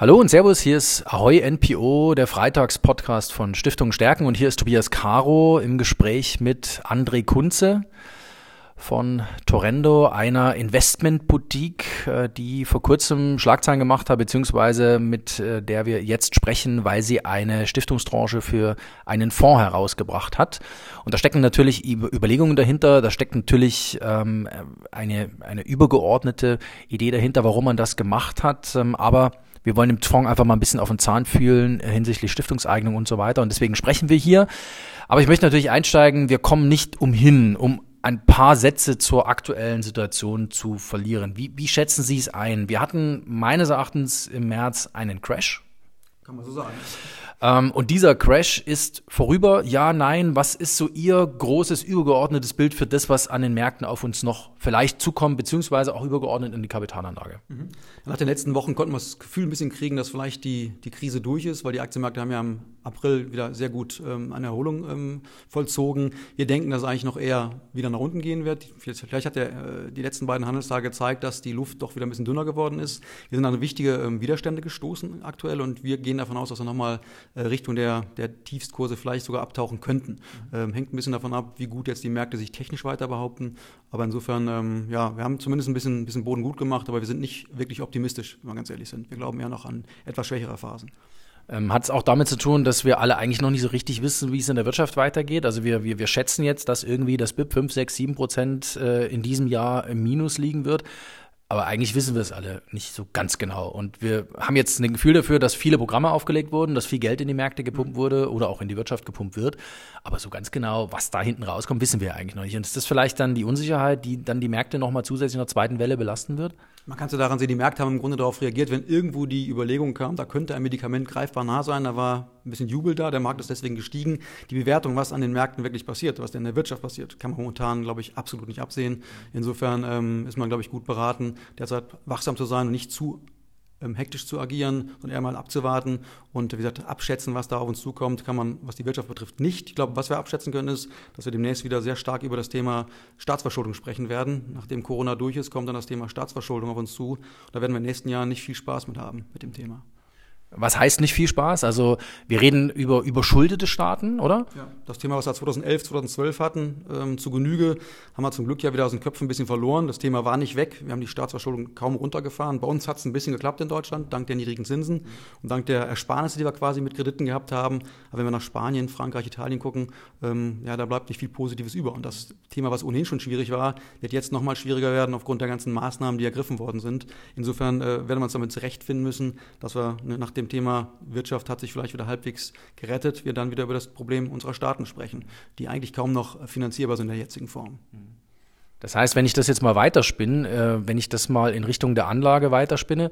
Hallo und Servus, hier ist Ahoy NPO, der Freitagspodcast von Stiftung Stärken und hier ist Tobias Caro im Gespräch mit André Kunze von Torrendo, einer Investmentboutique, äh, die vor kurzem Schlagzeilen gemacht hat, beziehungsweise mit äh, der wir jetzt sprechen, weil sie eine Stiftungstranche für einen Fonds herausgebracht hat. Und da stecken natürlich Überlegungen dahinter, da steckt natürlich ähm, eine, eine übergeordnete Idee dahinter, warum man das gemacht hat. Ähm, aber wir wollen dem Fonds einfach mal ein bisschen auf den Zahn fühlen äh, hinsichtlich Stiftungseignung und so weiter. Und deswegen sprechen wir hier. Aber ich möchte natürlich einsteigen, wir kommen nicht umhin, um ein paar Sätze zur aktuellen Situation zu verlieren. Wie, wie schätzen Sie es ein? Wir hatten meines Erachtens im März einen Crash. Kann man so sagen. Ähm, und dieser Crash ist vorüber. Ja, nein. Was ist so Ihr großes, übergeordnetes Bild für das, was an den Märkten auf uns noch vielleicht zukommt, beziehungsweise auch übergeordnet in die Kapitalanlage? Mhm. Nach den letzten Wochen konnten wir das Gefühl ein bisschen kriegen, dass vielleicht die, die Krise durch ist, weil die Aktienmärkte haben ja im April wieder sehr gut ähm, eine Erholung ähm, vollzogen. Wir denken, dass es eigentlich noch eher wieder nach unten gehen wird. Vielleicht hat der, äh, die letzten beiden Handelstage gezeigt, dass die Luft doch wieder ein bisschen dünner geworden ist. Wir sind an wichtige ähm, Widerstände gestoßen aktuell und wir gehen davon aus, dass wir nochmal äh, Richtung der, der Tiefstkurse vielleicht sogar abtauchen könnten. Mhm. hängt ein bisschen davon ab, wie gut jetzt die Märkte sich technisch weiter behaupten. Aber insofern, ähm, ja, wir haben zumindest ein bisschen, bisschen Boden gut gemacht, aber wir sind nicht wirklich optimistisch, wenn wir ganz ehrlich sind. Wir glauben eher noch an etwas schwächere Phasen. Ähm, Hat es auch damit zu tun, dass wir alle eigentlich noch nicht so richtig wissen, wie es in der Wirtschaft weitergeht? Also wir, wir, wir schätzen jetzt, dass irgendwie das BIP 5, 6, 7 Prozent äh, in diesem Jahr im Minus liegen wird. Aber eigentlich wissen wir es alle nicht so ganz genau. Und wir haben jetzt ein Gefühl dafür, dass viele Programme aufgelegt wurden, dass viel Geld in die Märkte gepumpt wurde oder auch in die Wirtschaft gepumpt wird. Aber so ganz genau, was da hinten rauskommt, wissen wir eigentlich noch nicht. Und ist das vielleicht dann die Unsicherheit, die dann die Märkte nochmal zusätzlich in der zweiten Welle belasten wird? Man kann so daran sehen, die Märkte haben im Grunde darauf reagiert, wenn irgendwo die Überlegung kam, da könnte ein Medikament greifbar nah sein, da war ein bisschen Jubel da, der Markt ist deswegen gestiegen. Die Bewertung, was an den Märkten wirklich passiert, was in der Wirtschaft passiert, kann man momentan, glaube ich, absolut nicht absehen. Insofern ähm, ist man, glaube ich, gut beraten, derzeit wachsam zu sein und nicht zu ähm, hektisch zu agieren, sondern eher mal abzuwarten und wie gesagt, abschätzen, was da auf uns zukommt, kann man, was die Wirtschaft betrifft, nicht. Ich glaube, was wir abschätzen können, ist, dass wir demnächst wieder sehr stark über das Thema Staatsverschuldung sprechen werden. Nachdem Corona durch ist, kommt dann das Thema Staatsverschuldung auf uns zu. Da werden wir in nächsten Jahren nicht viel Spaß mit haben mit dem Thema. Was heißt nicht viel Spaß? Also wir reden über überschuldete Staaten, oder? Ja, das Thema, was wir 2011, 2012 hatten, ähm, zu Genüge, haben wir zum Glück ja wieder aus den Köpfen ein bisschen verloren. Das Thema war nicht weg. Wir haben die Staatsverschuldung kaum runtergefahren. Bei uns hat es ein bisschen geklappt in Deutschland, dank der niedrigen Zinsen und dank der Ersparnisse, die wir quasi mit Krediten gehabt haben. Aber wenn wir nach Spanien, Frankreich, Italien gucken, ähm, ja, da bleibt nicht viel Positives über. Und das Thema, was ohnehin schon schwierig war, wird jetzt nochmal schwieriger werden aufgrund der ganzen Maßnahmen, die ergriffen worden sind. Insofern äh, werden wir uns damit zurechtfinden müssen, dass wir ne, nach dem Thema Wirtschaft hat sich vielleicht wieder halbwegs gerettet, wir dann wieder über das Problem unserer Staaten sprechen, die eigentlich kaum noch finanzierbar sind in der jetzigen Form. Das heißt, wenn ich das jetzt mal weiterspinne, äh, wenn ich das mal in Richtung der Anlage weiterspinne,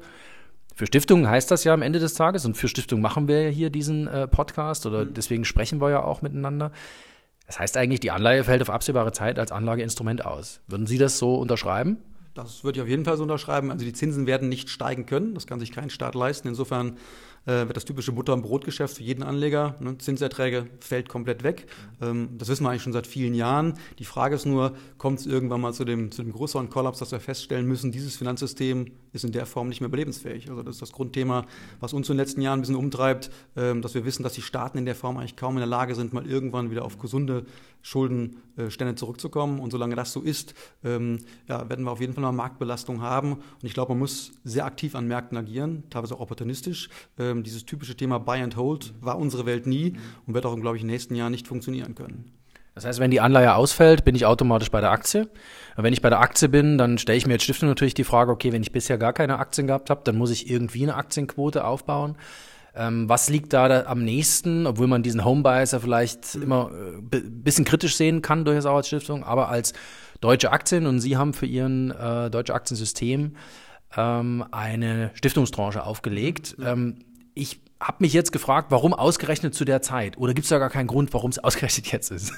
für Stiftungen heißt das ja am Ende des Tages, und für Stiftungen machen wir ja hier diesen äh, Podcast oder mhm. deswegen sprechen wir ja auch miteinander. Das heißt eigentlich, die Anleihe fällt auf absehbare Zeit als Anlageinstrument aus. Würden Sie das so unterschreiben? Das würde ich auf jeden Fall so unterschreiben. Also die Zinsen werden nicht steigen können. Das kann sich kein Staat leisten. Insofern wird das typische Butter- und Brotgeschäft für jeden Anleger. Ne? Zinserträge fällt komplett weg. Ähm, das wissen wir eigentlich schon seit vielen Jahren. Die Frage ist nur, kommt es irgendwann mal zu dem, zu dem größeren Kollaps, dass wir feststellen müssen, dieses Finanzsystem ist in der Form nicht mehr überlebensfähig. Also das ist das Grundthema, was uns in den letzten Jahren ein bisschen umtreibt, ähm, dass wir wissen, dass die Staaten in der Form eigentlich kaum in der Lage sind, mal irgendwann wieder auf gesunde Schuldenstände zurückzukommen. Und solange das so ist, ähm, ja, werden wir auf jeden Fall noch Marktbelastung haben. Und ich glaube, man muss sehr aktiv an Märkten agieren, teilweise auch opportunistisch. Ähm, dieses typische Thema Buy and Hold war unsere Welt nie und wird auch, glaube ich, in den nächsten Jahren nicht funktionieren können. Das heißt, wenn die Anleihe ausfällt, bin ich automatisch bei der Aktie. Und wenn ich bei der Aktie bin, dann stelle ich mir als Stiftung natürlich die Frage, okay, wenn ich bisher gar keine Aktien gehabt habe, dann muss ich irgendwie eine Aktienquote aufbauen. Ähm, was liegt da, da, am nächsten, obwohl man diesen Homebuyer vielleicht mhm. immer äh, bisschen kritisch sehen kann, durchaus auch als Stiftung, aber als deutsche Aktien und Sie haben für Ihren äh, deutsche Aktiensystem ähm, eine Stiftungstranche aufgelegt. Mhm. Ähm, ich habe mich jetzt gefragt, warum ausgerechnet zu der Zeit? Oder gibt es da gar keinen Grund, warum es ausgerechnet jetzt ist?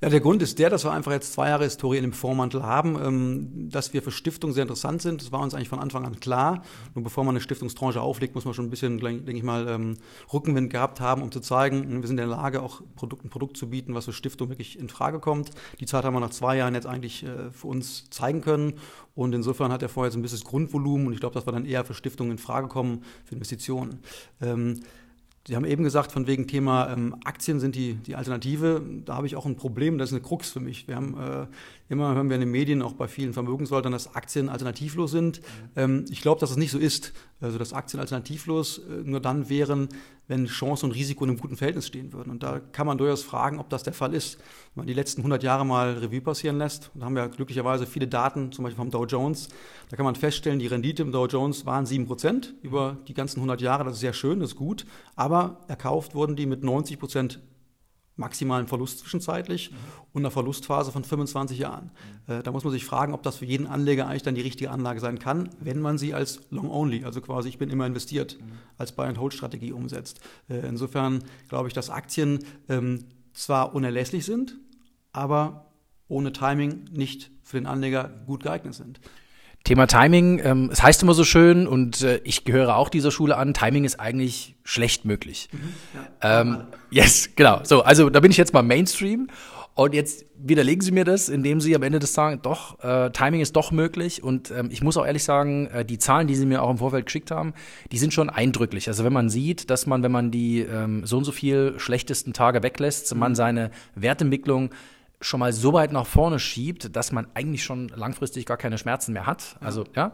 Ja, der Grund ist der, dass wir einfach jetzt zwei Jahre Historie in dem Vormantel haben, ähm, dass wir für Stiftungen sehr interessant sind. Das war uns eigentlich von Anfang an klar. Nur bevor man eine Stiftungstranche auflegt, muss man schon ein bisschen, denke ich mal, ähm, Rückenwind gehabt haben, um zu zeigen, wir sind in der Lage, auch Produkt, ein Produkt zu bieten, was für Stiftungen wirklich in Frage kommt. Die Zeit haben wir nach zwei Jahren jetzt eigentlich äh, für uns zeigen können. Und insofern hat er vorher so ein bisschen das Grundvolumen und ich glaube, dass wir dann eher für Stiftungen in Frage kommen, für Investitionen. Ähm, Sie haben eben gesagt, von wegen Thema ähm, Aktien sind die, die Alternative. Da habe ich auch ein Problem, das ist eine Krux für mich. Wir haben äh, immer hören wir in den Medien, auch bei vielen Vermögensverwaltern, dass Aktien alternativlos sind. Ähm, ich glaube, dass es das nicht so ist. Also dass Aktien alternativlos äh, nur dann wären, wenn Chance und Risiko in einem guten Verhältnis stehen würden. Und da kann man durchaus fragen, ob das der Fall ist. Wenn man die letzten 100 Jahre mal Revue passieren lässt, da haben wir glücklicherweise viele Daten, zum Beispiel vom Dow Jones, da kann man feststellen, die Rendite im Dow Jones waren 7% über die ganzen 100 Jahre. Das ist sehr schön, das ist gut. Aber erkauft wurden die mit 90% maximalen Verlust zwischenzeitlich mhm. und einer Verlustphase von 25 Jahren. Mhm. Äh, da muss man sich fragen, ob das für jeden Anleger eigentlich dann die richtige Anlage sein kann, wenn man sie als Long-Only, also quasi ich bin immer investiert, mhm. als Buy-and-Hold-Strategie umsetzt. Äh, insofern glaube ich, dass Aktien ähm, zwar unerlässlich sind, aber ohne Timing nicht für den Anleger gut geeignet sind. Thema Timing, ähm, es heißt immer so schön und äh, ich gehöre auch dieser Schule an, Timing ist eigentlich schlecht möglich. Mhm, ja. ähm, yes, genau. So, also da bin ich jetzt mal Mainstream und jetzt widerlegen Sie mir das, indem Sie am Ende des Tages doch, äh, Timing ist doch möglich und ähm, ich muss auch ehrlich sagen, äh, die Zahlen, die Sie mir auch im Vorfeld geschickt haben, die sind schon eindrücklich. Also wenn man sieht, dass man, wenn man die ähm, so und so viel schlechtesten Tage weglässt, mhm. man seine Wertentwicklung schon mal so weit nach vorne schiebt, dass man eigentlich schon langfristig gar keine Schmerzen mehr hat, also ja,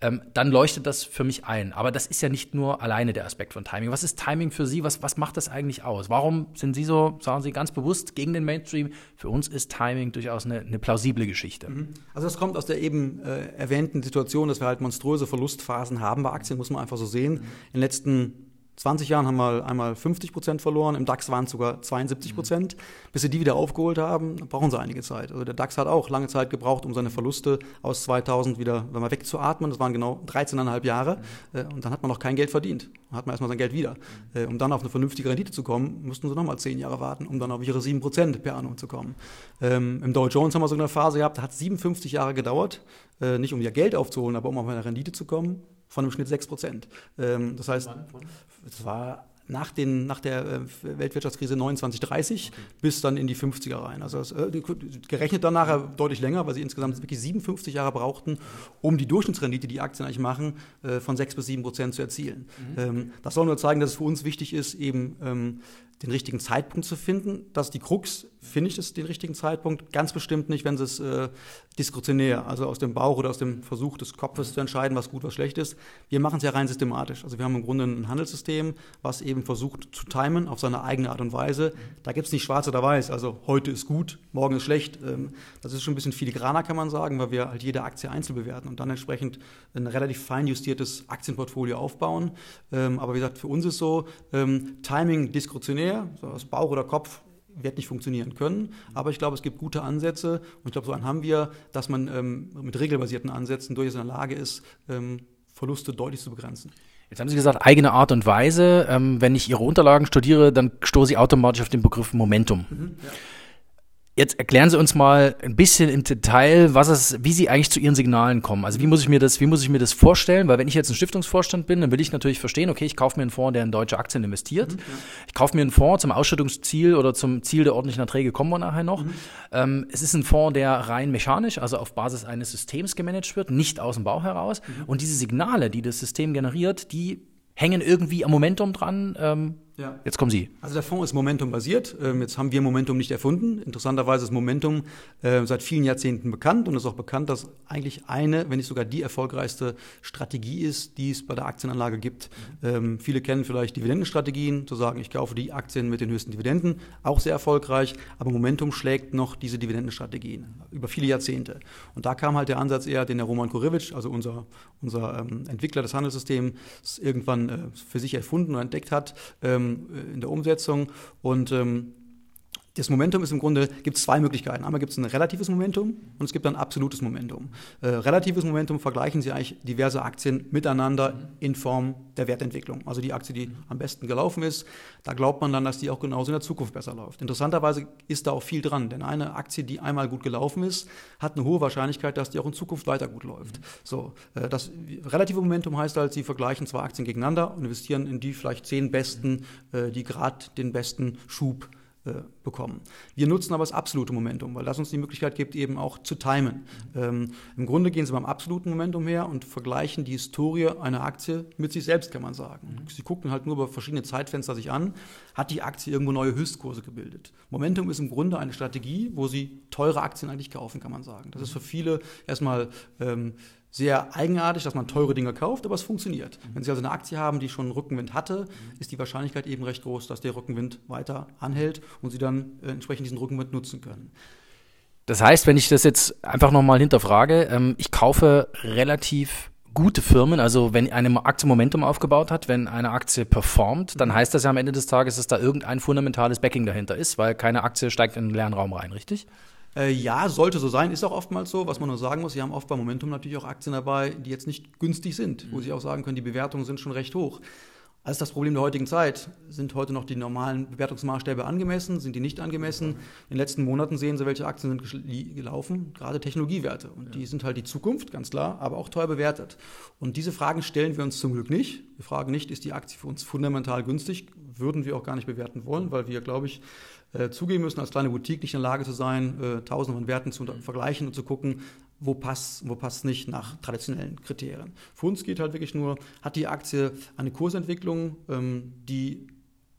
ähm, dann leuchtet das für mich ein. Aber das ist ja nicht nur alleine der Aspekt von Timing. Was ist Timing für Sie? Was, was macht das eigentlich aus? Warum sind Sie so, sagen Sie ganz bewusst, gegen den Mainstream? Für uns ist Timing durchaus eine, eine plausible Geschichte. Mhm. Also das kommt aus der eben äh, erwähnten Situation, dass wir halt monströse Verlustphasen haben bei Aktien, muss man einfach so sehen. Mhm. In den letzten 20 Jahren haben wir einmal 50 Prozent verloren, im DAX waren es sogar 72 Prozent. Mhm. Bis sie die wieder aufgeholt haben, brauchen sie einige Zeit. Also der DAX hat auch lange Zeit gebraucht, um seine Verluste aus 2000 wieder wenn man wegzuatmen. Das waren genau 13,5 Jahre. Mhm. Äh, und dann hat man noch kein Geld verdient. Dann hat man erstmal sein Geld wieder. Mhm. Äh, um dann auf eine vernünftige Rendite zu kommen, mussten sie nochmal 10 Jahre warten, um dann auf ihre 7 Prozent per annum zu kommen. Ähm, Im Dow Jones haben wir so eine Phase gehabt, da hat 57 Jahre gedauert, äh, nicht um ihr Geld aufzuholen, aber um auf eine Rendite zu kommen von im Schnitt 6 Prozent. Ähm, das heißt, es war nach, den, nach der äh, Weltwirtschaftskrise 29, 30 okay. bis dann in die 50er rein. Also das, äh, gerechnet dann nachher deutlich länger, weil sie insgesamt wirklich 57 Jahre brauchten, um die Durchschnittsrendite, die Aktien eigentlich machen, äh, von 6 bis 7 Prozent zu erzielen. Mhm. Ähm, das soll nur zeigen, dass es für uns wichtig ist, eben ähm, den richtigen Zeitpunkt zu finden. Das ist die Krux, finde ich das den richtigen Zeitpunkt? Ganz bestimmt nicht, wenn sie es äh, diskretionär, also aus dem Bauch oder aus dem Versuch des Kopfes zu entscheiden, was gut, was schlecht ist. Wir machen es ja rein systematisch. Also wir haben im Grunde ein Handelssystem, was eben versucht zu timen auf seine eigene Art und Weise. Da gibt es nicht schwarz oder weiß, also heute ist gut, morgen ist schlecht. Ähm, das ist schon ein bisschen filigraner, kann man sagen, weil wir halt jede Aktie einzeln bewerten und dann entsprechend ein relativ fein justiertes Aktienportfolio aufbauen. Ähm, aber wie gesagt, für uns ist so, ähm, Timing diskretionär, mehr, aus Bauch oder Kopf wird nicht funktionieren können. Aber ich glaube, es gibt gute Ansätze und ich glaube, so einen haben wir, dass man ähm, mit regelbasierten Ansätzen durchaus in der Lage ist, ähm, Verluste deutlich zu begrenzen. Jetzt haben Sie gesagt, eigene Art und Weise. Ähm, wenn ich Ihre Unterlagen studiere, dann stoße ich automatisch auf den Begriff Momentum. Mhm, ja. Jetzt erklären Sie uns mal ein bisschen im Detail, was es, wie Sie eigentlich zu Ihren Signalen kommen. Also wie muss ich mir das, wie muss ich mir das vorstellen? Weil wenn ich jetzt ein Stiftungsvorstand bin, dann will ich natürlich verstehen, okay, ich kaufe mir einen Fonds, der in deutsche Aktien investiert. Mhm, ja. Ich kaufe mir einen Fonds zum Ausschüttungsziel oder zum Ziel der ordentlichen Erträge kommen wir nachher noch. Mhm. Ähm, es ist ein Fonds, der rein mechanisch, also auf Basis eines Systems gemanagt wird, nicht aus dem Bau heraus. Mhm. Und diese Signale, die das System generiert, die hängen irgendwie am Momentum dran. Ähm, ja. Jetzt kommen Sie. Also der Fonds ist Momentum-basiert. Ähm, jetzt haben wir Momentum nicht erfunden. Interessanterweise ist Momentum äh, seit vielen Jahrzehnten bekannt und ist auch bekannt, dass eigentlich eine, wenn nicht sogar die erfolgreichste Strategie ist, die es bei der Aktienanlage gibt. Mhm. Ähm, viele kennen vielleicht Dividendenstrategien, zu sagen, ich kaufe die Aktien mit den höchsten Dividenden, auch sehr erfolgreich. Aber Momentum schlägt noch diese Dividendenstrategien über viele Jahrzehnte. Und da kam halt der Ansatz eher, den der Roman Korevic, also unser, unser ähm, Entwickler des Handelssystems, irgendwann äh, für sich erfunden und entdeckt hat. Ähm, in der Umsetzung. Und ähm, das Momentum ist im Grunde, gibt es zwei Möglichkeiten. Einmal gibt es ein relatives Momentum und es gibt ein absolutes Momentum. Äh, relatives Momentum vergleichen Sie eigentlich diverse Aktien miteinander in Form der Wertentwicklung. Also die Aktie, die am besten gelaufen ist, da glaubt man dann, dass die auch genauso in der Zukunft besser läuft. Interessanterweise ist da auch viel dran, denn eine Aktie, die einmal gut gelaufen ist, hat eine hohe Wahrscheinlichkeit, dass die auch in Zukunft weiter gut läuft. So, äh, das relative Momentum heißt halt, Sie vergleichen zwei Aktien gegeneinander und investieren in die vielleicht zehn besten, äh, die gerade den besten Schub äh, bekommen. Wir nutzen aber das absolute Momentum, weil das uns die Möglichkeit gibt, eben auch zu timen. Ähm, Im Grunde gehen Sie beim absoluten Momentum her und vergleichen die Historie einer Aktie mit sich selbst, kann man sagen. Mhm. Sie gucken halt nur über verschiedene Zeitfenster sich an, hat die Aktie irgendwo neue Höchstkurse gebildet. Momentum ist im Grunde eine Strategie, wo Sie teure Aktien eigentlich kaufen, kann man sagen. Das ist für viele erstmal ähm, sehr eigenartig, dass man teure Dinge kauft, aber es funktioniert. Mhm. Wenn Sie also eine Aktie haben, die schon einen Rückenwind hatte, mhm. ist die Wahrscheinlichkeit eben recht groß, dass der Rückenwind weiter anhält und Sie dann äh, entsprechend diesen Rückenwind nutzen können. Das heißt, wenn ich das jetzt einfach nochmal hinterfrage, ähm, ich kaufe relativ gute Firmen, also wenn eine Aktie Momentum aufgebaut hat, wenn eine Aktie performt, dann mhm. heißt das ja am Ende des Tages, dass da irgendein fundamentales Backing dahinter ist, weil keine Aktie steigt in den leeren Raum rein, richtig? Äh, ja, sollte so sein, ist auch oftmals so. Was man nur sagen muss, Sie haben oft bei Momentum natürlich auch Aktien dabei, die jetzt nicht günstig sind, mhm. wo Sie auch sagen können, die Bewertungen sind schon recht hoch. Das ist das Problem der heutigen Zeit. Sind heute noch die normalen Bewertungsmaßstäbe angemessen? Sind die nicht angemessen? In den letzten Monaten sehen Sie, welche Aktien sind gelaufen, gerade Technologiewerte. Und die sind halt die Zukunft, ganz klar, aber auch teuer bewertet. Und diese Fragen stellen wir uns zum Glück nicht. Wir fragen nicht, ist die Aktie für uns fundamental günstig? Würden wir auch gar nicht bewerten wollen, weil wir, glaube ich, äh, zugeben müssen, als kleine Boutique nicht in der Lage zu sein, äh, tausende von Werten zu vergleichen und zu gucken, wo passt, wo passt nicht nach traditionellen Kriterien. Für uns geht halt wirklich nur, hat die Aktie eine Kursentwicklung, ähm, die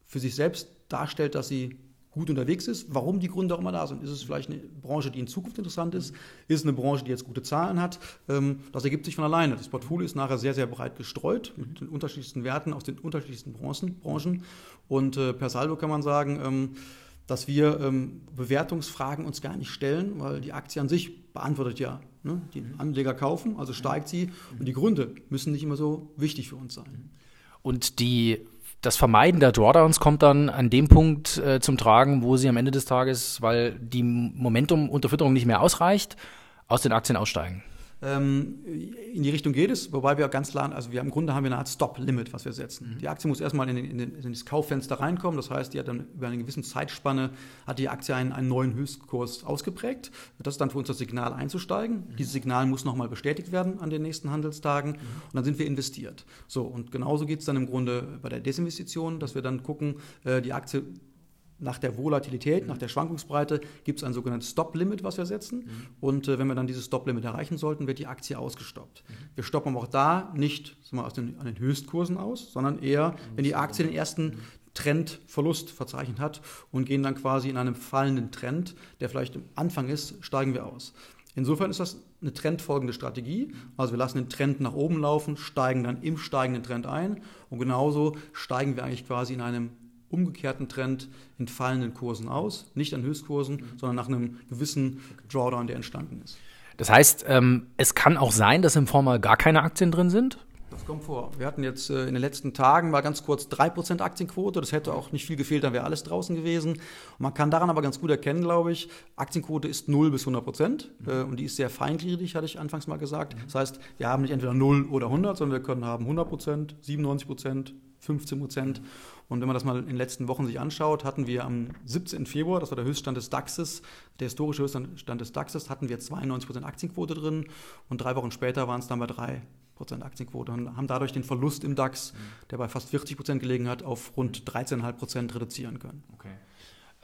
für sich selbst darstellt, dass sie gut unterwegs ist. Warum die Gründe auch immer da sind. Ist es vielleicht eine Branche, die in Zukunft interessant ist? Ist es eine Branche, die jetzt gute Zahlen hat? Ähm, das ergibt sich von alleine. Das Portfolio ist nachher sehr, sehr breit gestreut mit den unterschiedlichsten Werten aus den unterschiedlichsten Branchen. Und äh, per Saldo kann man sagen, ähm, dass wir ähm, Bewertungsfragen uns gar nicht stellen, weil die Aktie an sich beantwortet ja. Ne? Die Anleger kaufen, also steigt sie und die Gründe müssen nicht immer so wichtig für uns sein. Und die, das Vermeiden der Drawdowns kommt dann an dem Punkt äh, zum Tragen, wo sie am Ende des Tages, weil die Momentum-Unterfütterung nicht mehr ausreicht, aus den Aktien aussteigen. Ähm, in die Richtung geht es, wobei wir ganz klar, also wir im Grunde haben wir eine Art Stop-Limit, was wir setzen. Mhm. Die Aktie muss erstmal in, in, in, das Kauffenster reinkommen, das heißt, die hat dann über eine gewisse Zeitspanne hat die Aktie einen, einen neuen Höchstkurs ausgeprägt. Das ist dann für uns das Signal einzusteigen. Mhm. Dieses Signal muss nochmal bestätigt werden an den nächsten Handelstagen mhm. und dann sind wir investiert. So, und genauso geht es dann im Grunde bei der Desinvestition, dass wir dann gucken, äh, die Aktie nach der Volatilität, nach der Schwankungsbreite gibt es ein sogenanntes Stop-Limit, was wir setzen. Mhm. Und äh, wenn wir dann dieses Stop-Limit erreichen sollten, wird die Aktie ausgestoppt. Mhm. Wir stoppen aber auch da nicht mal, aus den, an den Höchstkursen aus, sondern eher, wenn die Aktie den ersten Trendverlust verzeichnet hat und gehen dann quasi in einem fallenden Trend, der vielleicht am Anfang ist, steigen wir aus. Insofern ist das eine trendfolgende Strategie. Also wir lassen den Trend nach oben laufen, steigen dann im steigenden Trend ein und genauso steigen wir eigentlich quasi in einem umgekehrten Trend in fallenden Kursen aus, nicht an Höchstkursen, mhm. sondern nach einem gewissen Drawdown, der entstanden ist. Das heißt, ähm, es kann auch sein, dass im Fonds mal gar keine Aktien drin sind? Das kommt vor. Wir hatten jetzt äh, in den letzten Tagen mal ganz kurz 3% Aktienquote. Das hätte auch nicht viel gefehlt, dann wäre alles draußen gewesen. Und man kann daran aber ganz gut erkennen, glaube ich, Aktienquote ist 0 bis 100 Prozent. Mhm. Äh, und die ist sehr feingliedrig, hatte ich anfangs mal gesagt. Mhm. Das heißt, wir haben nicht entweder 0 oder 100, sondern wir können haben 100 Prozent, 97 Prozent, 15 Prozent. Und wenn man das mal in den letzten Wochen sich anschaut, hatten wir am 17. Februar, das war der Höchststand des DAXes, der historische Höchststand des DAXes, hatten wir 92 Prozent Aktienquote drin. Und drei Wochen später waren es dann bei 3 Prozent Aktienquote und haben dadurch den Verlust im DAX, der bei fast 40 Prozent gelegen hat, auf rund 13,5 Prozent reduzieren können. Okay.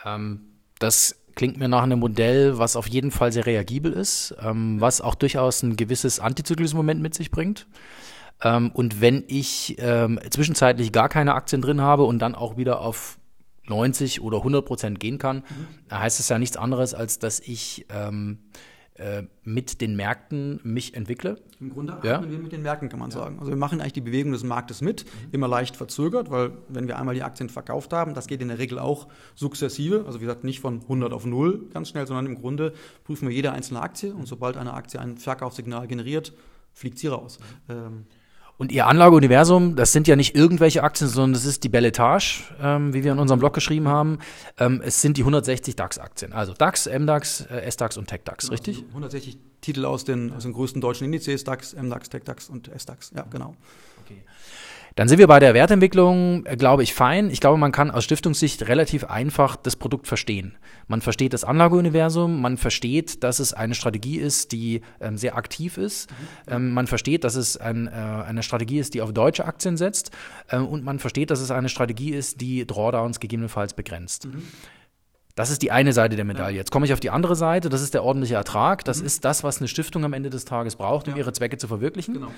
Ähm, das klingt mir nach einem Modell, was auf jeden Fall sehr reagibel ist, ähm, was auch durchaus ein gewisses antizyklisches Moment mit sich bringt. Ähm, und wenn ich ähm, zwischenzeitlich gar keine Aktien drin habe und dann auch wieder auf 90 oder 100 Prozent gehen kann, mhm. heißt es ja nichts anderes, als dass ich ähm, äh, mit den Märkten mich entwickle. Im Grunde ja? wir mit den Märkten, kann man ja. sagen. Also wir machen eigentlich die Bewegung des Marktes mit, mhm. immer leicht verzögert, weil wenn wir einmal die Aktien verkauft haben, das geht in der Regel auch sukzessive, also wie gesagt nicht von 100 auf 0 ganz schnell, sondern im Grunde prüfen wir jede einzelne Aktie und sobald eine Aktie ein Verkaufssignal generiert, fliegt sie raus. Mhm. Ähm, Und Ihr Anlageuniversum, das sind ja nicht irgendwelche Aktien, sondern das ist die Belletage, ähm, wie wir in unserem Blog geschrieben haben. Ähm, es sind die 160 DAX-Aktien. Also DAX, MDAX, äh, SDAX und TechDAX, genau, richtig? Also 160 Titel aus den, aus den größten deutschen Indizes, DAX, MDAX, TechDAX und SDAX. Ja, genau. Okay. Dann sind wir bei der Wertentwicklung, äh, glaube ich, fein. Ich glaube, man kann aus Stiftungssicht relativ einfach das Produkt verstehen. Man versteht das Anlageuniversum, man versteht, dass es eine Strategie ist, die ähm, sehr aktiv ist. Mhm. Ähm, man versteht, dass es ein, äh, eine Strategie ist, die auf deutsche Aktien setzt. Ähm, und man versteht, dass es eine Strategie ist, die Drawdowns gegebenenfalls begrenzt. Mhm. Das ist die eine Seite der Medaille. Jetzt komme ich auf die andere Seite. Das ist der ordentliche Ertrag. Das mhm. ist das, was eine Stiftung am Ende des Tages braucht, um ja. ihre Zwecke zu verwirklichen. Genau.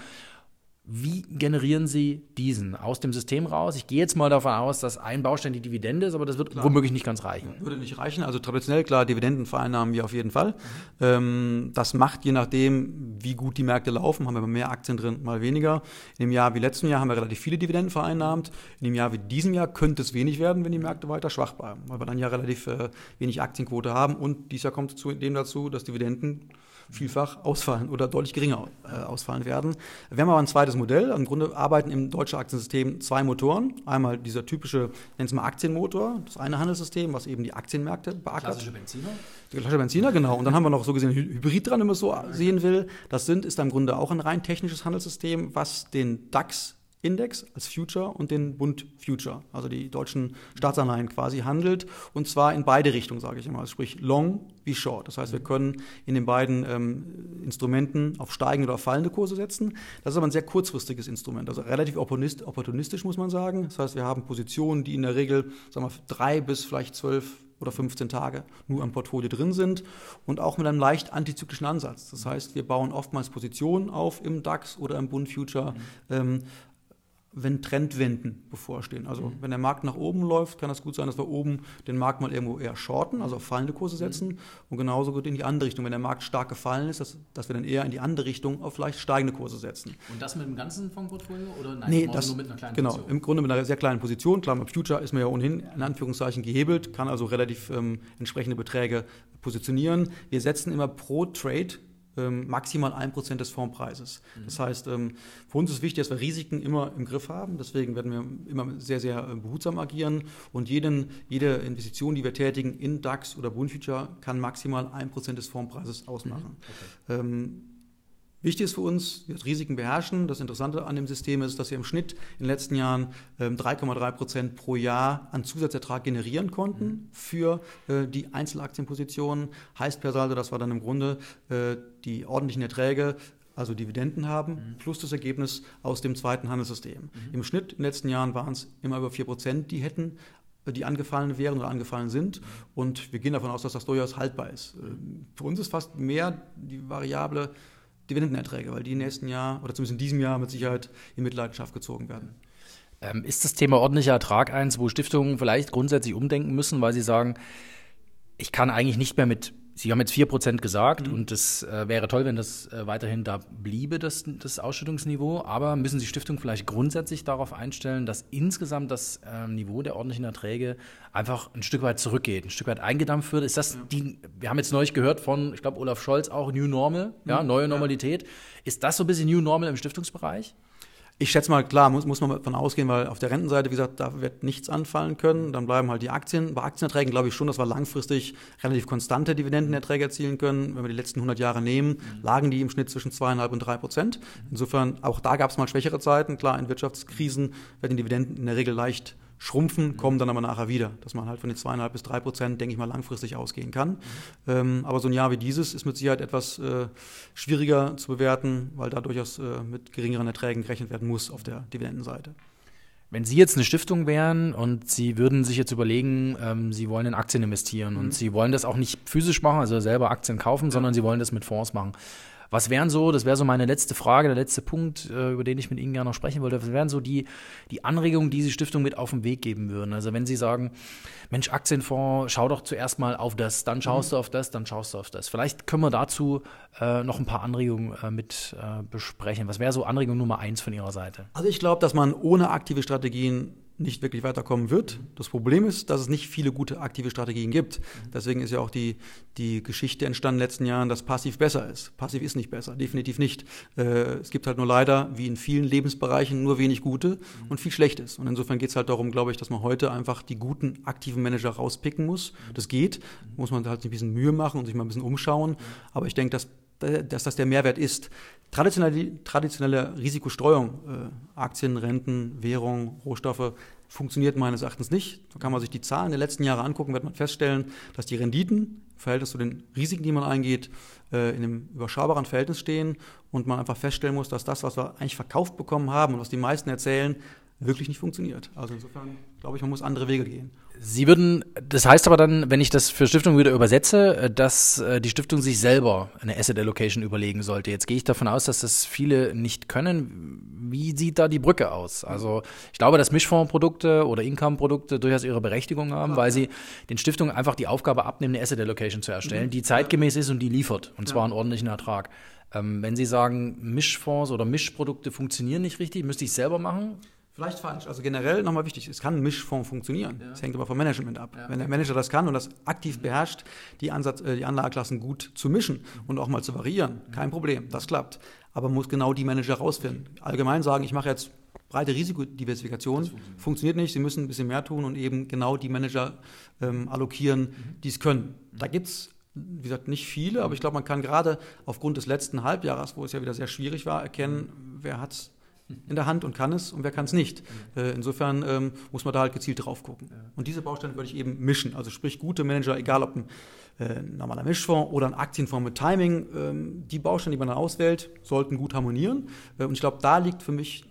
Wie generieren Sie diesen aus dem System raus? Ich gehe jetzt mal davon aus, dass ein Baustein die Dividende ist, aber das wird klar. womöglich nicht ganz reichen. Würde nicht reichen. Also traditionell klar, Dividenden vereinnahmen wir auf jeden Fall. Mhm. Das macht je nachdem, wie gut die Märkte laufen, haben wir mehr Aktien drin, mal weniger. In dem Jahr wie letzten Jahr haben wir relativ viele Dividenden vereinnahmt. In dem Jahr wie diesem Jahr könnte es wenig werden, wenn die Märkte weiter schwach bleiben, weil wir dann ja relativ äh, wenig Aktienquote haben. Und dieses Jahr kommt zu dem dazu, dass Dividenden vielfach ausfallen oder deutlich geringer äh, ausfallen werden. Wir haben aber ein zweites Modell. Im Grunde arbeiten im deutschen Aktiensystem zwei Motoren. Einmal dieser typische, nennen es mal Aktienmotor, das eine Handelssystem, was eben die Aktienmärkte beackert. Klassische Benziner? Der klassische Benziner, genau. Und dann haben wir noch so gesehen Hybrid dran, wenn man es so sehen will. Das sind, ist im Grunde auch ein rein technisches Handelssystem, was den DAX Index als Future und den Bund Future, also die deutschen Staatsanleihen quasi handelt und zwar in beide Richtungen, sage ich immer, also sprich Long wie Short. Das heißt, wir können in den beiden ähm, Instrumenten auf steigende oder fallende Kurse setzen. Das ist aber ein sehr kurzfristiges Instrument, also relativ opportunistisch muss man sagen. Das heißt, wir haben Positionen, die in der Regel sagen wir, drei bis vielleicht zwölf oder 15 Tage nur am Portfolio drin sind und auch mit einem leicht antizyklischen Ansatz. Das heißt, wir bauen oftmals Positionen auf im DAX oder im Bund Future, ähm, wenn Trendwenden bevorstehen. Also mhm. wenn der Markt nach oben läuft, kann es gut sein, dass wir oben den Markt mal irgendwo eher shorten, also auf fallende Kurse mhm. setzen mhm. und genauso gut in die andere Richtung. Wenn der Markt stark gefallen ist, dass, dass wir dann eher in die andere Richtung auf leicht steigende Kurse setzen. Und das mit dem ganzen Fondsportfolio oder nein, nee, das, nur mit einer kleinen genau, Position? Genau, im Grunde mit einer sehr kleinen Position. Klar, mit Future ist man ja ohnehin in Anführungszeichen gehebelt, kann also relativ ähm, entsprechende Beträge positionieren. Wir setzen immer pro Trade ähm, maximal ein Prozent des Fondspreises. Mhm. Das heißt, ähm, für uns ist wichtig, dass wir Risiken immer im Griff haben. Deswegen werden wir immer sehr, sehr äh, behutsam agieren. Und jeden, jede Investition, die wir tätigen in DAX oder Bundfuture, kann maximal ein Prozent des Fondspreises ausmachen. Mhm. Okay. Ähm, Wichtig ist für uns, wir Risiken beherrschen. Das Interessante an dem System ist, dass wir im Schnitt in den letzten Jahren 3,3 ähm, Prozent pro Jahr an Zusatzertrag generieren konnten mhm. für äh, die Einzelaktienpositionen. Heißt per Saldo, dass wir dann im Grunde äh, die ordentlichen Erträge also Dividenden haben, mhm. plus das Ergebnis aus dem zweiten Handelssystem. Mhm. Im Schnitt in den letzten Jahren waren es immer über 4 Prozent, die hätten äh, die angefallen wären oder angefallen sind. Mhm. Und wir gehen davon aus, dass das durchaus haltbar ist. Ähm, für uns ist fast mehr die Variable, Dividendenerträge, weil die im nächsten Jahr oder zumindest in diesem Jahr mit Sicherheit in Mitleidenschaft gezogen werden. Ähm, ist das Thema ordentlicher Ertrag eins, wo Stiftungen vielleicht grundsätzlich umdenken müssen, weil sie sagen, ich kann eigentlich nicht mehr mit Sie haben jetzt 4% gesagt mhm. und es äh, wäre toll, wenn das äh, weiterhin da bliebe, das, das Ausschüttungsniveau. Aber müssen Sie Stiftungen vielleicht grundsätzlich darauf einstellen, dass insgesamt das äh, Niveau der ordentlichen Erträge einfach ein Stück weit zurückgeht, ein Stück weit eingedampft wird? Ist das ja. die, wir haben jetzt neulich gehört von, ich glaube, Olaf Scholz auch, New Normal, mhm. ja, neue Normalität. Ist das so ein bisschen New Normal im Stiftungsbereich? Ich schätze mal, klar, muss, muss man davon ausgehen, weil auf der Rentenseite, wie gesagt, da wird nichts anfallen können. Dann bleiben halt die Aktien. Bei Aktienerträgen glaube ich schon, dass wir langfristig relativ konstante Dividendenerträge erzielen können. Wenn wir die letzten 100 Jahre nehmen, lagen die im Schnitt zwischen zweieinhalb und drei Prozent. Insofern, auch da gab es mal schwächere Zeiten. Klar, in Wirtschaftskrisen werden die Dividenden in der Regel leicht schrumpfen, kommen dann aber nachher wieder, dass man halt von den zweieinhalb bis drei Prozent, denke ich mal, langfristig ausgehen kann. Mhm. Ähm, aber so ein Jahr wie dieses ist mit Sicherheit etwas äh, schwieriger zu bewerten, weil da durchaus äh, mit geringeren Erträgen gerechnet werden muss auf der Dividendenseite. Wenn Sie jetzt eine Stiftung wären und Sie würden sich jetzt überlegen, ähm, Sie wollen in Aktien investieren mhm. und Sie wollen das auch nicht physisch machen, also selber Aktien kaufen, ja. sondern Sie wollen das mit Fonds machen. Was wären so, das wäre so meine letzte Frage, der letzte Punkt, äh, über den ich mit Ihnen gerne noch sprechen wollte, was wären so die, die Anregungen, die Sie Stiftung mit auf den Weg geben würden? Also wenn Sie sagen, Mensch, Aktienfonds, schau doch zuerst mal auf das, dann schaust mhm. du auf das, dann schaust du auf das. Vielleicht können wir dazu äh, noch ein paar Anregungen äh, mit äh, besprechen. Was wäre so Anregung Nummer eins von Ihrer Seite? Also ich glaube, dass man ohne aktive Strategien nicht wirklich weiterkommen wird. Das Problem ist, dass es nicht viele gute aktive Strategien gibt. Deswegen ist ja auch die, die Geschichte entstanden in den letzten Jahren, dass passiv besser ist. Passiv ist nicht besser, definitiv nicht. Äh, es gibt halt nur leider, wie in vielen Lebensbereichen, nur wenig gute und viel Schlechtes. Und insofern geht es halt darum, glaube ich, dass man heute einfach die guten aktiven Manager rauspicken muss. Das geht, muss man halt ein bisschen Mühe machen und sich mal ein bisschen umschauen. Aber ich denke, dass dass das der Mehrwert ist. Traditionelle, traditionelle Risikostreuung, äh, Aktien, Renten, Währung, Rohstoffe, funktioniert meines Erachtens nicht. Da kann man sich die Zahlen der letzten Jahre angucken, wird man feststellen, dass die Renditen im Verhältnis zu den Risiken, die man eingeht, äh, in einem überschaubaren Verhältnis stehen und man einfach feststellen muss, dass das, was wir eigentlich verkauft bekommen haben und was die meisten erzählen, wirklich nicht funktioniert. Also insofern glaube ich, man muss andere Wege gehen. Sie würden, das heißt aber dann, wenn ich das für Stiftungen wieder übersetze, äh, dass äh, die Stiftung sich selber eine Asset Allocation überlegen sollte. Jetzt gehe ich davon aus, dass das viele nicht können. Wie sieht da die Brücke aus? Also ich glaube, dass Mischfondsprodukte oder Income-Produkte durchaus ihre Berechtigung haben, weil sie den Stiftungen einfach die Aufgabe abnehmen, eine Asset Allocation zu erstellen, mhm. die zeitgemäß ist und die liefert, und zwar einen ordentlichen Ertrag. Ähm, wenn Sie sagen, Mischfonds oder Mischprodukte funktionieren nicht richtig, müsste ich es selber machen? Vielleicht falsch. Also generell nochmal wichtig, es kann ein Mischfonds funktionieren. Es ja. hängt aber vom Management ab. Ja. Wenn der Manager das kann und das aktiv beherrscht, die, Ansatz, äh, die Anlageklassen gut zu mischen mhm. und auch mal zu variieren, mhm. kein Problem, das klappt. Aber man muss genau die Manager rausfinden. Allgemein sagen, ich mache jetzt breite Risikodiversifikation, funktioniert. funktioniert. nicht. Sie müssen ein bisschen mehr tun und eben genau die Manager ähm, allokieren, mhm. die es können. Da gibt es wie gesagt, nicht viele, aber ich glaube, man kann gerade aufgrund des letzten Halbjahres, wo es ja wieder sehr schwierig war, erkennen, wer hat es in der Hand und kann es und wer kann es nicht. Äh, insofern ähm, muss man da halt gezielt drauf gucken. Und diese Bausteine würde ich eben mischen. Also sprich gute Manager, egal ob ein äh, normaler Mischfonds oder ein Aktienfonds mit Timing, ähm, die Bausteine, die man dann auswählt, sollten gut harmonieren. Äh, und ich glaube, da liegt für mich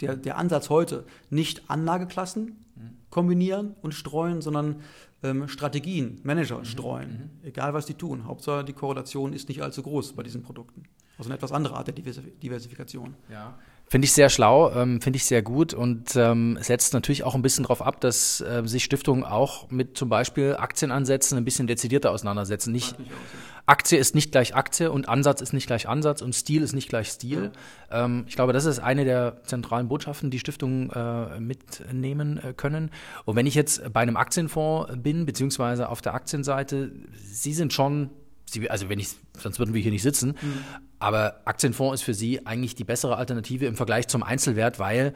der, der Ansatz heute, nicht Anlageklassen kombinieren und streuen, sondern ähm, Strategien, Manager streuen, mhm. egal was die tun. Hauptsache die Korrelation ist nicht allzu groß bei diesen Produkten. Also eine etwas andere Art der Diversifikation. Ja. Finde ich sehr schlau, ähm, finde ich sehr gut und ähm, setzt natürlich auch ein bisschen darauf ab, dass äh, sich Stiftungen auch mit zum Beispiel Aktienansätzen ein bisschen dezidierter auseinandersetzen. Nicht, Aktie ist nicht gleich Aktie und Ansatz ist nicht gleich Ansatz und Stil ist nicht gleich Stil. Ja. Ähm, ich glaube, das ist eine der zentralen Botschaften, die Stiftungen äh, mitnehmen äh, können. Und wenn ich jetzt bei einem Aktienfonds bin, beziehungsweise auf der Aktienseite, Sie sind schon Sie, also wenn ich, sonst würden wir hier nicht sitzen. Mhm. Aber Aktienfonds ist für Sie eigentlich die bessere Alternative im Vergleich zum Einzelwert, weil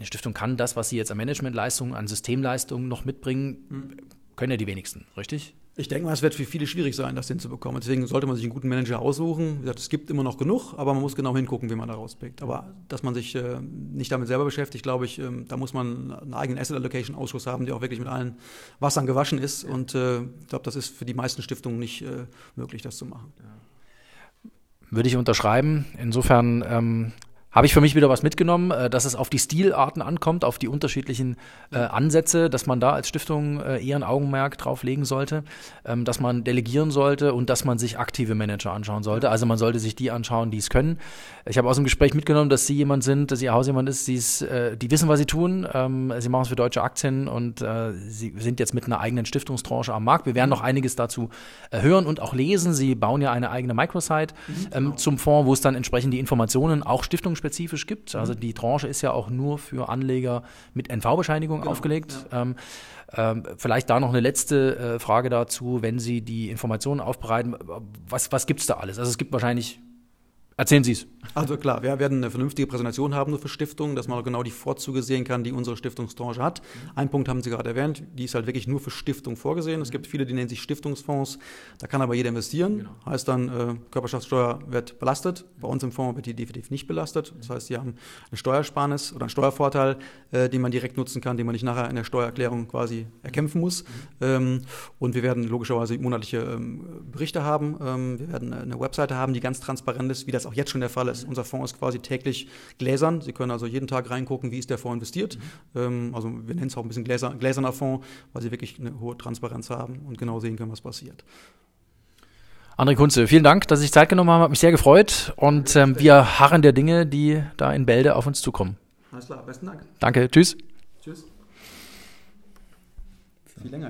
eine Stiftung kann das, was sie jetzt an Managementleistungen, an Systemleistungen noch mitbringen, mhm. können ja die wenigsten, richtig? Ich denke mal, es wird für viele schwierig sein, das hinzubekommen. Deswegen sollte man sich einen guten Manager aussuchen. Wie gesagt, es gibt immer noch genug, aber man muss genau hingucken, wie man da rauspickt. Aber dass man sich äh, nicht damit selber beschäftigt, glaube ich, äh, da muss man einen eigenen Asset Allocation Ausschuss haben, der auch wirklich mit allen Wassern gewaschen ist. Und äh, ich glaube, das ist für die meisten Stiftungen nicht äh, möglich, das zu machen. Würde ich unterschreiben. Insofern ähm, habe ich für mich wieder was mitgenommen, äh, dass es auf die Stilarten ankommt, auf die unterschiedlichen äh, Ansätze, dass man da als Stiftung äh, eher ein Augenmerk drauf legen sollte, ähm, dass man delegieren sollte und dass man sich aktive Manager anschauen sollte. Also man sollte sich die anschauen, die es können. Ich habe aus dem Gespräch mitgenommen, dass Sie jemand sind, dass Ihr Haus jemand ist, äh, die wissen, was sie tun. Ähm, sie machen es für deutsche Aktien und Sie sind jetzt mit einer eigenen Stiftungstranche am Markt. Wir werden noch einiges dazu hören und auch lesen. Sie bauen ja eine eigene Microsite mhm, ähm, zum Fonds, wo es dann entsprechend die Informationen auch Stiftungs branchenspezifisch gibt. Also die Tranche ist ja auch nur für Anleger mit NV-Bescheinigung genau, aufgelegt. Ja. Ähm, ähm, vielleicht da noch eine letzte äh, Frage dazu, wenn Sie die Informationen aufbereiten. Was, was gibt es da alles? Also es gibt wahrscheinlich Erzählen Sie es. Also klar, wir werden eine vernünftige Präsentation haben nur für Stiftungen, dass man genau die Vorzüge sehen kann, die unsere Stiftungstranche hat. Ein Punkt haben Sie gerade erwähnt, die ist halt wirklich nur für Stiftungen vorgesehen. Es gibt viele, die nennen sich Stiftungsfonds, da kann aber jeder investieren. Genau. Heißt dann, äh, Körperschaftssteuer wird belastet. Bei uns im Fonds wird die definitiv nicht belastet. Das heißt, Sie haben eine Steuersparnis oder einen Steuervorteil, äh, den man direkt nutzen kann, den man nicht nachher in der Steuererklärung quasi erkämpfen muss. Mhm. Ähm, und wir werden logischerweise monatliche ähm, Berichte haben. Ähm, wir werden eine Webseite haben, die ganz transparent ist, wie das auch jetzt schon der Fall ist. Unser Fonds ist quasi täglich gläsern. Sie können also jeden Tag reingucken, wie ist der Fonds investiert. Mhm. Also wir nennen es auch ein bisschen gläser, gläserner Fonds, weil sie wirklich eine hohe Transparenz haben und genau sehen können, was passiert. André Kunze, vielen Dank, dass Sie sich Zeit genommen haben. Hat mich sehr gefreut. Und ähm, wir harren der Dinge, die da in Bälde auf uns zukommen. Alles klar, besten Dank. Danke, tschüss. Tschüss. Viel länger.